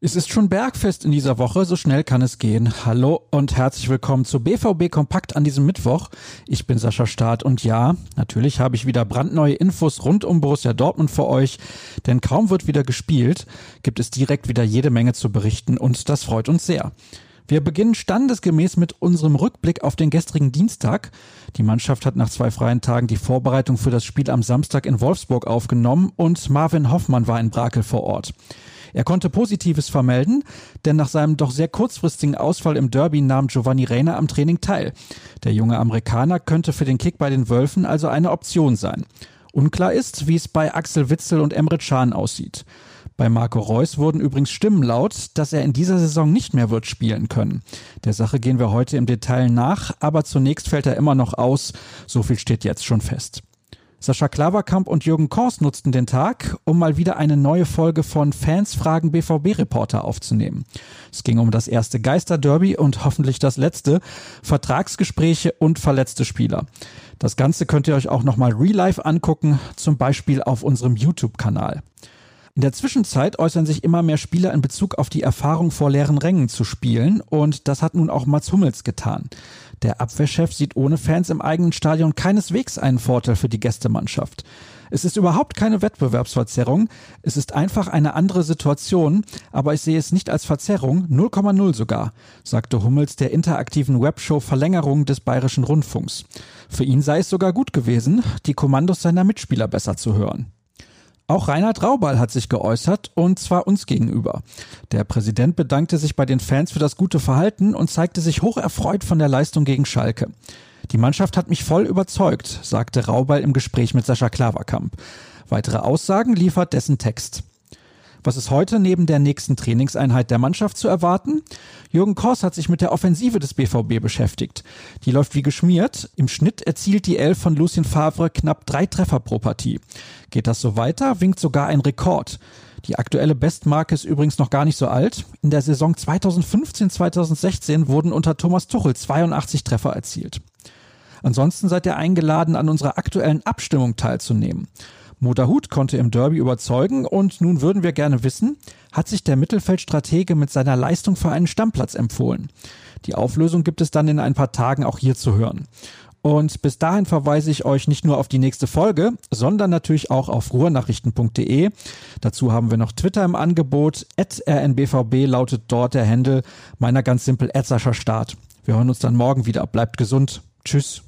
Es ist schon Bergfest in dieser Woche, so schnell kann es gehen. Hallo und herzlich willkommen zu BVB Kompakt an diesem Mittwoch. Ich bin Sascha Staat und ja, natürlich habe ich wieder brandneue Infos rund um Borussia Dortmund für euch, denn kaum wird wieder gespielt, gibt es direkt wieder jede Menge zu berichten und das freut uns sehr. Wir beginnen standesgemäß mit unserem Rückblick auf den gestrigen Dienstag. Die Mannschaft hat nach zwei freien Tagen die Vorbereitung für das Spiel am Samstag in Wolfsburg aufgenommen und Marvin Hoffmann war in Brakel vor Ort. Er konnte Positives vermelden, denn nach seinem doch sehr kurzfristigen Ausfall im Derby nahm Giovanni Reina am Training teil. Der junge Amerikaner könnte für den Kick bei den Wölfen also eine Option sein. Unklar ist, wie es bei Axel Witzel und Emre Can aussieht. Bei Marco Reus wurden übrigens Stimmen laut, dass er in dieser Saison nicht mehr wird spielen können. Der Sache gehen wir heute im Detail nach, aber zunächst fällt er immer noch aus. So viel steht jetzt schon fest. Sascha Klaverkamp und Jürgen Kors nutzten den Tag, um mal wieder eine neue Folge von Fans fragen BVB-Reporter aufzunehmen. Es ging um das erste Geisterderby und hoffentlich das letzte, Vertragsgespräche und verletzte Spieler. Das Ganze könnt ihr euch auch nochmal real life angucken, zum Beispiel auf unserem YouTube-Kanal. In der Zwischenzeit äußern sich immer mehr Spieler in Bezug auf die Erfahrung vor leeren Rängen zu spielen und das hat nun auch Mats Hummels getan. Der Abwehrchef sieht ohne Fans im eigenen Stadion keineswegs einen Vorteil für die Gästemannschaft. Es ist überhaupt keine Wettbewerbsverzerrung, es ist einfach eine andere Situation, aber ich sehe es nicht als Verzerrung, 0,0 sogar, sagte Hummels der interaktiven Webshow Verlängerung des Bayerischen Rundfunks. Für ihn sei es sogar gut gewesen, die Kommandos seiner Mitspieler besser zu hören. Auch Reinhard Raubal hat sich geäußert und zwar uns gegenüber. Der Präsident bedankte sich bei den Fans für das gute Verhalten und zeigte sich hoch erfreut von der Leistung gegen Schalke. Die Mannschaft hat mich voll überzeugt, sagte Raubal im Gespräch mit Sascha Klaverkamp. Weitere Aussagen liefert dessen Text. Was ist heute neben der nächsten Trainingseinheit der Mannschaft zu erwarten? Jürgen Kors hat sich mit der Offensive des BVB beschäftigt. Die läuft wie geschmiert. Im Schnitt erzielt die Elf von Lucien Favre knapp drei Treffer pro Partie. Geht das so weiter, winkt sogar ein Rekord. Die aktuelle Bestmarke ist übrigens noch gar nicht so alt. In der Saison 2015-2016 wurden unter Thomas Tuchel 82 Treffer erzielt. Ansonsten seid ihr eingeladen, an unserer aktuellen Abstimmung teilzunehmen. Moderhut konnte im Derby überzeugen und nun würden wir gerne wissen, hat sich der Mittelfeldstratege mit seiner Leistung für einen Stammplatz empfohlen? Die Auflösung gibt es dann in ein paar Tagen auch hier zu hören. Und bis dahin verweise ich euch nicht nur auf die nächste Folge, sondern natürlich auch auf ruhrnachrichten.de. Dazu haben wir noch Twitter im Angebot. rnbvb lautet dort der Handel meiner ganz simpel Sascha Start. Wir hören uns dann morgen wieder. Bleibt gesund. Tschüss.